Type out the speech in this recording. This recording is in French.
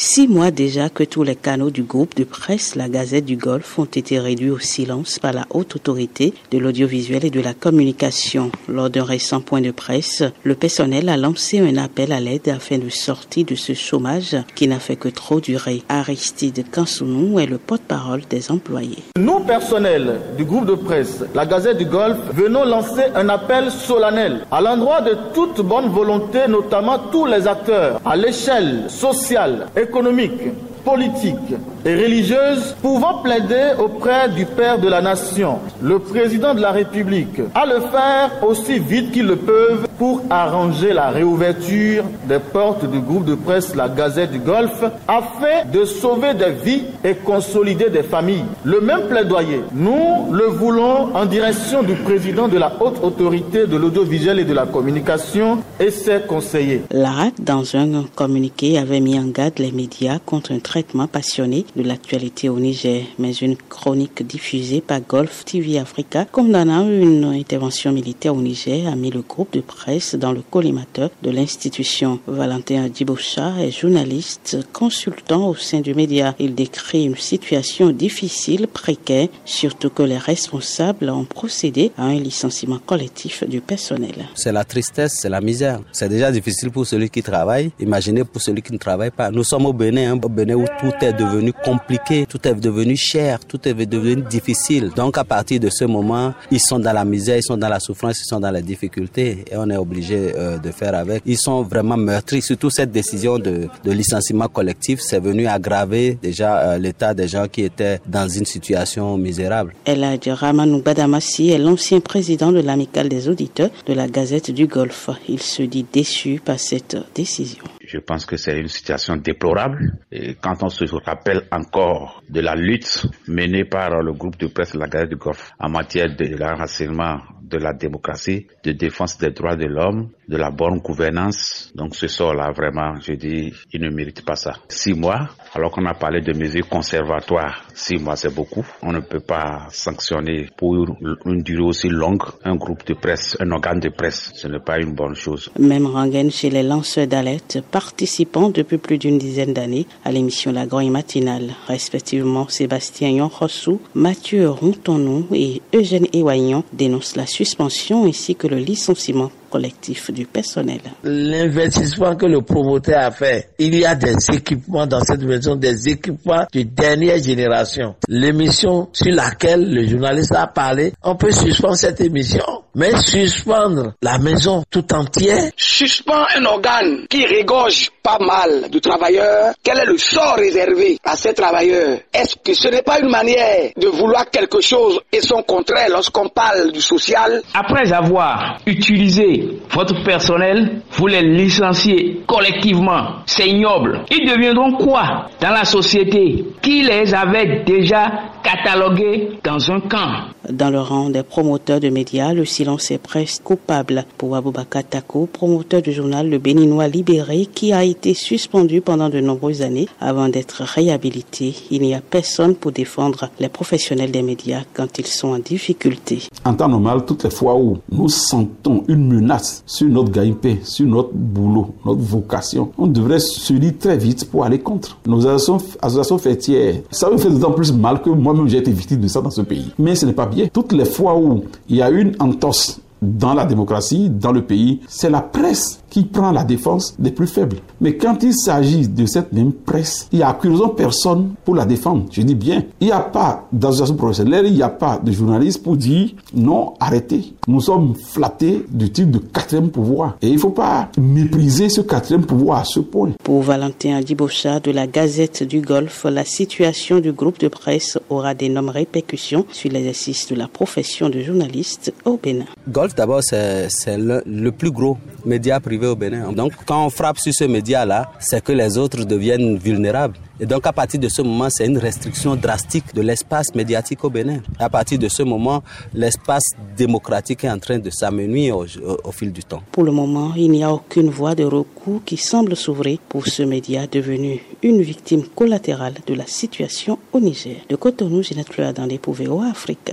Six mois déjà que tous les canaux du groupe de presse La Gazette du Golfe ont été réduits au silence par la haute autorité de l'audiovisuel et de la communication. Lors d'un récent point de presse, le personnel a lancé un appel à l'aide afin de sortir de ce chômage qui n'a fait que trop durer. Aristide Kansounou est le porte-parole des employés. Nous, personnel du groupe de presse La Gazette du Golfe, venons lancer un appel solennel à l'endroit de toute bonne volonté, notamment tous les acteurs à l'échelle sociale, économique, politique et religieuse pouvant plaider auprès du Père de la Nation, le Président de la République, à le faire aussi vite qu'ils le peuvent pour arranger la réouverture des portes du groupe de presse La Gazette du Golfe afin de sauver des vies et consolider des familles. Le même plaidoyer, nous le voulons en direction du président de la haute autorité de l'audiovisuel et de la communication et ses conseillers. L'ARAC, dans un communiqué, avait mis en garde les médias contre un traitement passionné de l'actualité au Niger, mais une chronique diffusée par Golf TV Africa condamnant une intervention militaire au Niger a mis le groupe de presse dans le collimateur de l'institution. Valentin Djiboucha est journaliste, consultant au sein du média. Il décrit une situation difficile, précaire, surtout que les responsables ont procédé à un licenciement collectif du personnel. C'est la tristesse, c'est la misère. C'est déjà difficile pour celui qui travaille. Imaginez pour celui qui ne travaille pas. Nous sommes au Bénin, hein, au Bénin où tout est devenu compliqué, tout est devenu cher, tout est devenu difficile. Donc à partir de ce moment, ils sont dans la misère, ils sont dans la souffrance, ils sont dans la difficulté et on est obligé euh, de faire avec. Ils sont vraiment meurtris. Surtout cette décision de, licenciement collectif, c'est venu aggraver déjà euh, l'état des gens qui étaient dans une situation misérable. Eladj Ramanou Badamassi est l'ancien président de l'amicale des auditeurs de la Gazette du Golfe. Il se dit déçu par cette décision. Je pense que c'est une situation déplorable. Et quand on se rappelle encore de la lutte menée par le groupe de presse La Gazette du Golfe en matière de l'enracinement de la démocratie, de défense des droits de l'homme, de la bonne gouvernance. Donc ce sort-là, vraiment, je dis, il ne mérite pas ça. Six mois, alors qu'on a parlé de mesures conservatoires, six mois c'est beaucoup. On ne peut pas sanctionner pour une durée aussi longue un groupe de presse, un organe de presse. Ce n'est pas une bonne chose. Même rengaine chez les lanceurs d'alerte participant depuis plus d'une dizaine d'années à l'émission La Grogne Matinale, respectivement Sébastien Yonrossou, Mathieu Rontonou et Eugène Ewaignon dénoncent la suspension ainsi que le licenciement collectif du personnel. L'investissement que le promoteur a fait, il y a des équipements dans cette maison, des équipements de dernière génération. L'émission sur laquelle le journaliste a parlé, on peut suspendre cette émission, mais suspendre la maison tout entière. Suspend un organe qui régorge pas mal de travailleurs. Quel est le sort réservé à ces travailleurs? Est-ce que ce n'est pas une manière de vouloir quelque chose et son contraire lorsqu'on parle du social? Après avoir utilisé votre personnel, vous les licenciez collectivement. C'est ignoble. Ils deviendront quoi dans la société Qui les avait déjà catalogués dans un camp? Dans le rang des promoteurs de médias, le silence est presque coupable. Pour Aboubakar Tako, promoteur du journal Le Béninois Libéré, qui a été suspendu pendant de nombreuses années avant d'être réhabilité, il n'y a personne pour défendre les professionnels des médias quand ils sont en difficulté. En temps normal, toutes les fois où nous sentons une menace sur notre gagne-pain, sur notre boulot, notre vocation, on devrait se dire très vite pour aller contre. Nos associations, associations fêtières, ça me fait d'autant plus mal que moi-même j'ai été victime de ça dans ce pays. Mais ce n'est pas bien. Toutes les fois où il y a une entorse dans la démocratie, dans le pays, c'est la presse qui prend la défense des plus faibles. Mais quand il s'agit de cette même presse, il n'y a curieusement personne pour la défendre. Je dis bien, il n'y a pas d'association professionnelle, il n'y a pas de journaliste pour dire non, arrêtez. Nous sommes flattés du titre de quatrième pouvoir. Et il ne faut pas mépriser ce quatrième pouvoir à ce point. Pour Valentin Adibocha de la Gazette du Golfe, la situation du groupe de presse aura d'énormes répercussions sur l'exercice de la profession de journaliste au Bénin. Golf d'abord c'est le, le plus gros média privé au Bénin. Donc quand on frappe sur ce média-là, c'est que les autres deviennent vulnérables. Et donc à partir de ce moment, c'est une restriction drastique de l'espace médiatique au Bénin. À partir de ce moment, l'espace démocratique est en train de s'amenuire au, au, fil du temps. Pour le moment, il n'y a aucune voie de recours qui semble s'ouvrir pour ce média devenu une victime collatérale de la situation au Niger. De Cotonou, Ginette Fleur dans les Pouvéo Afrique.